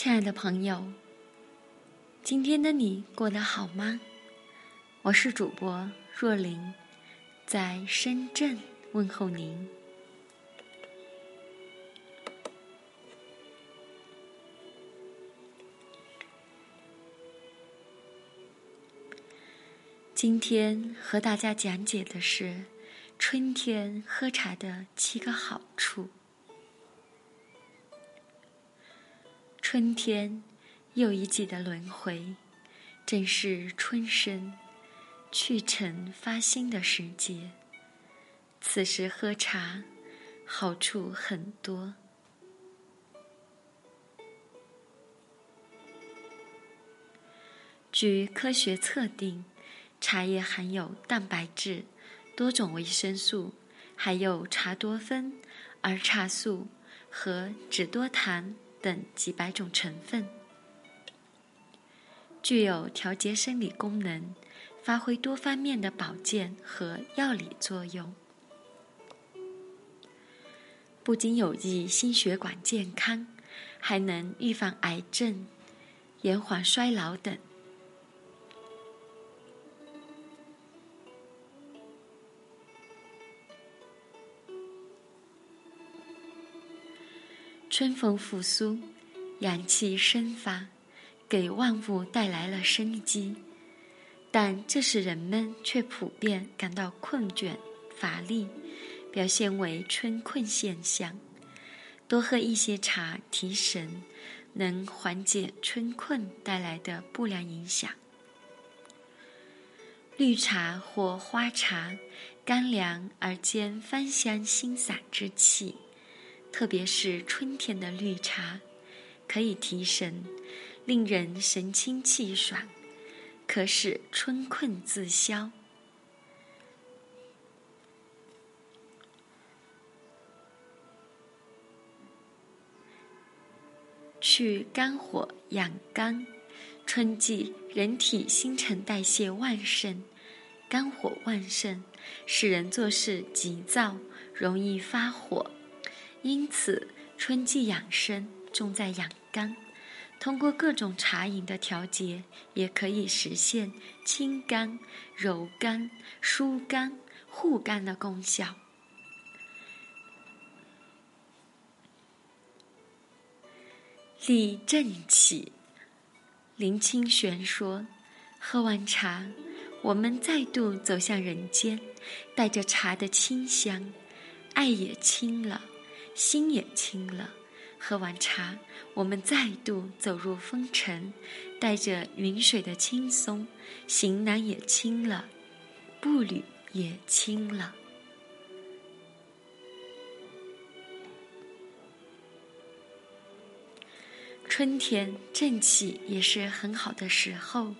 亲爱的朋友，今天的你过得好吗？我是主播若琳，在深圳问候您。今天和大家讲解的是春天喝茶的七个好处。春天，又一季的轮回，正是春生、去尘发新的时节。此时喝茶，好处很多。据科学测定，茶叶含有蛋白质、多种维生素，还有茶多酚、儿茶素和脂多糖。等几百种成分，具有调节生理功能，发挥多方面的保健和药理作用。不仅有益心血管健康，还能预防癌症、延缓衰老等。春风复苏，阳气生发，给万物带来了生机。但这时人们却普遍感到困倦乏力，表现为春困现象。多喝一些茶提神，能缓解春困带来的不良影响。绿茶或花茶，甘凉而兼芳香辛散之气。特别是春天的绿茶，可以提神，令人神清气爽，可使春困自消。去肝火养肝，春季人体新陈代谢旺盛，肝火旺盛，使人做事急躁，容易发火。因此，春季养生重在养肝。通过各种茶饮的调节，也可以实现清肝、柔肝、疏肝、护肝的功效。立正气，林清玄说：“喝完茶，我们再度走向人间，带着茶的清香，爱也清了。”心也清了，喝完茶，我们再度走入风尘，带着云水的轻松，行囊也轻了，步履也轻了。春天正气也是很好的时候，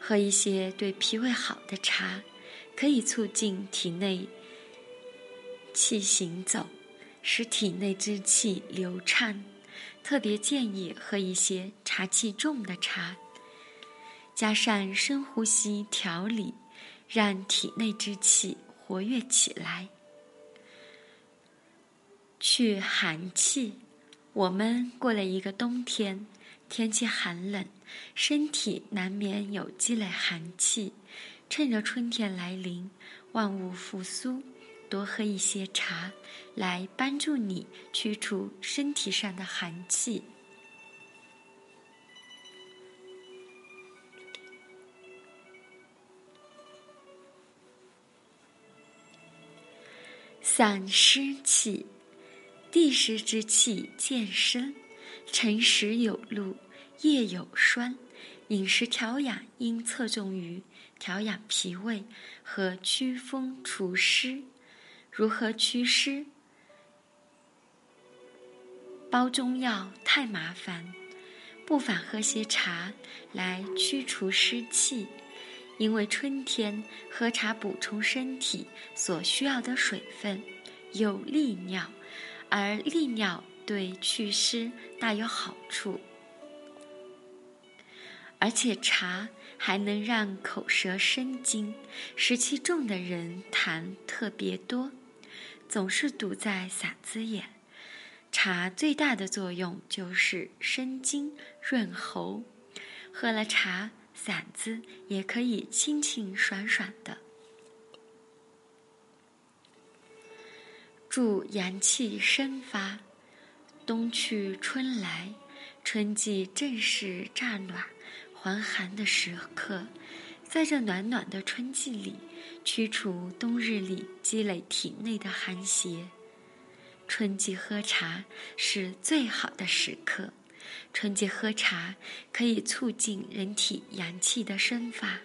喝一些对脾胃好的茶，可以促进体内气行走。使体内之气流畅，特别建议喝一些茶气重的茶，加上深呼吸调理，让体内之气活跃起来。去寒气，我们过了一个冬天，天气寒冷，身体难免有积累寒气，趁着春天来临，万物复苏。多喝一些茶，来帮助你驱除身体上的寒气。散湿气，地湿之气渐生，辰时有露，夜有霜。饮食调养应侧重于调养脾胃和祛风除湿。如何祛湿？煲中药太麻烦，不妨喝些茶来驱除湿气。因为春天喝茶补充身体所需要的水分，有利尿，而利尿对祛湿大有好处。而且茶还能让口舌生津，湿气重的人痰特别多。总是堵在嗓子眼，茶最大的作用就是生津润喉，喝了茶，嗓子也可以清清爽爽的。助阳气生发，冬去春来，春季正是乍暖还寒的时刻，在这暖暖的春季里，驱除冬日里积累体内的寒邪。春季喝茶是最好的时刻，春季喝茶可以促进人体阳气的生发。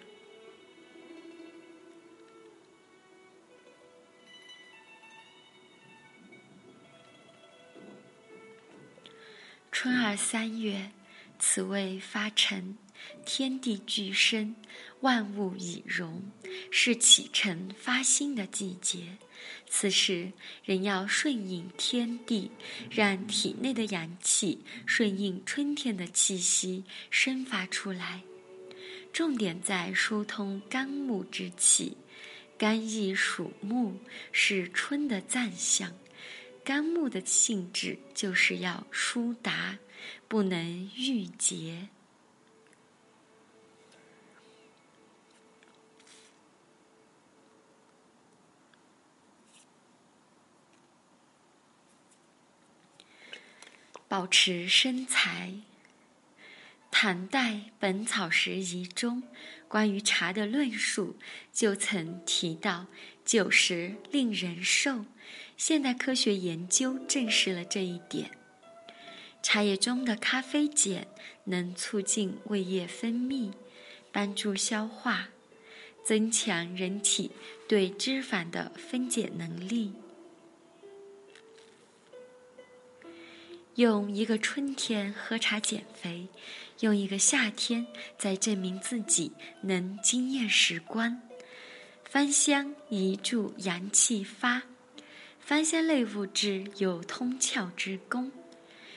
春二三月，此谓发陈，天地俱生，万物以荣，是启程发新的季节。此时，人要顺应天地，让体内的阳气顺应春天的气息生发出来。重点在疏通肝木之气，肝易属木，是春的脏象。肝木的性质就是要疏达，不能郁结。保持身材。唐代《本草拾遗》中关于茶的论述就曾提到：“酒食令人瘦。”现代科学研究证实了这一点。茶叶中的咖啡碱能促进胃液分泌，帮助消化，增强人体对脂肪的分解能力。用一个春天喝茶减肥，用一个夏天再证明自己能惊艳时光。芳香一助阳气发，芳香类物质有通窍之功，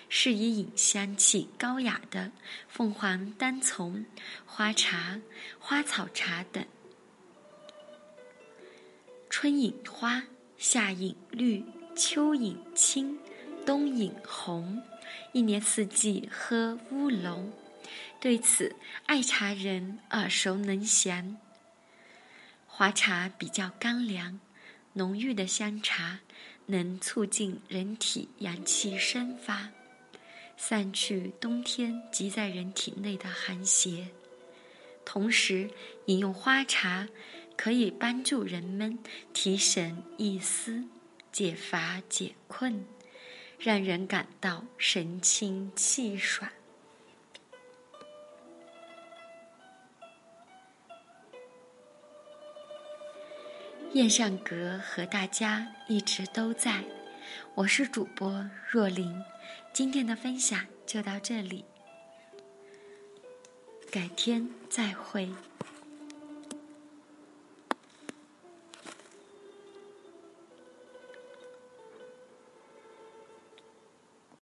适宜饮香气高雅的凤凰单丛、花茶、花草茶等。春饮花，夏饮绿，秋饮青。冬饮红，一年四季喝乌龙。对此，爱茶人耳熟能详。花茶比较干凉，浓郁的香茶能促进人体阳气生发，散去冬天积在人体内的寒邪。同时，饮用花茶可以帮助人们提神益思、解乏解困。让人感到神清气爽。燕上阁和大家一直都在，我是主播若琳，今天的分享就到这里，改天再会。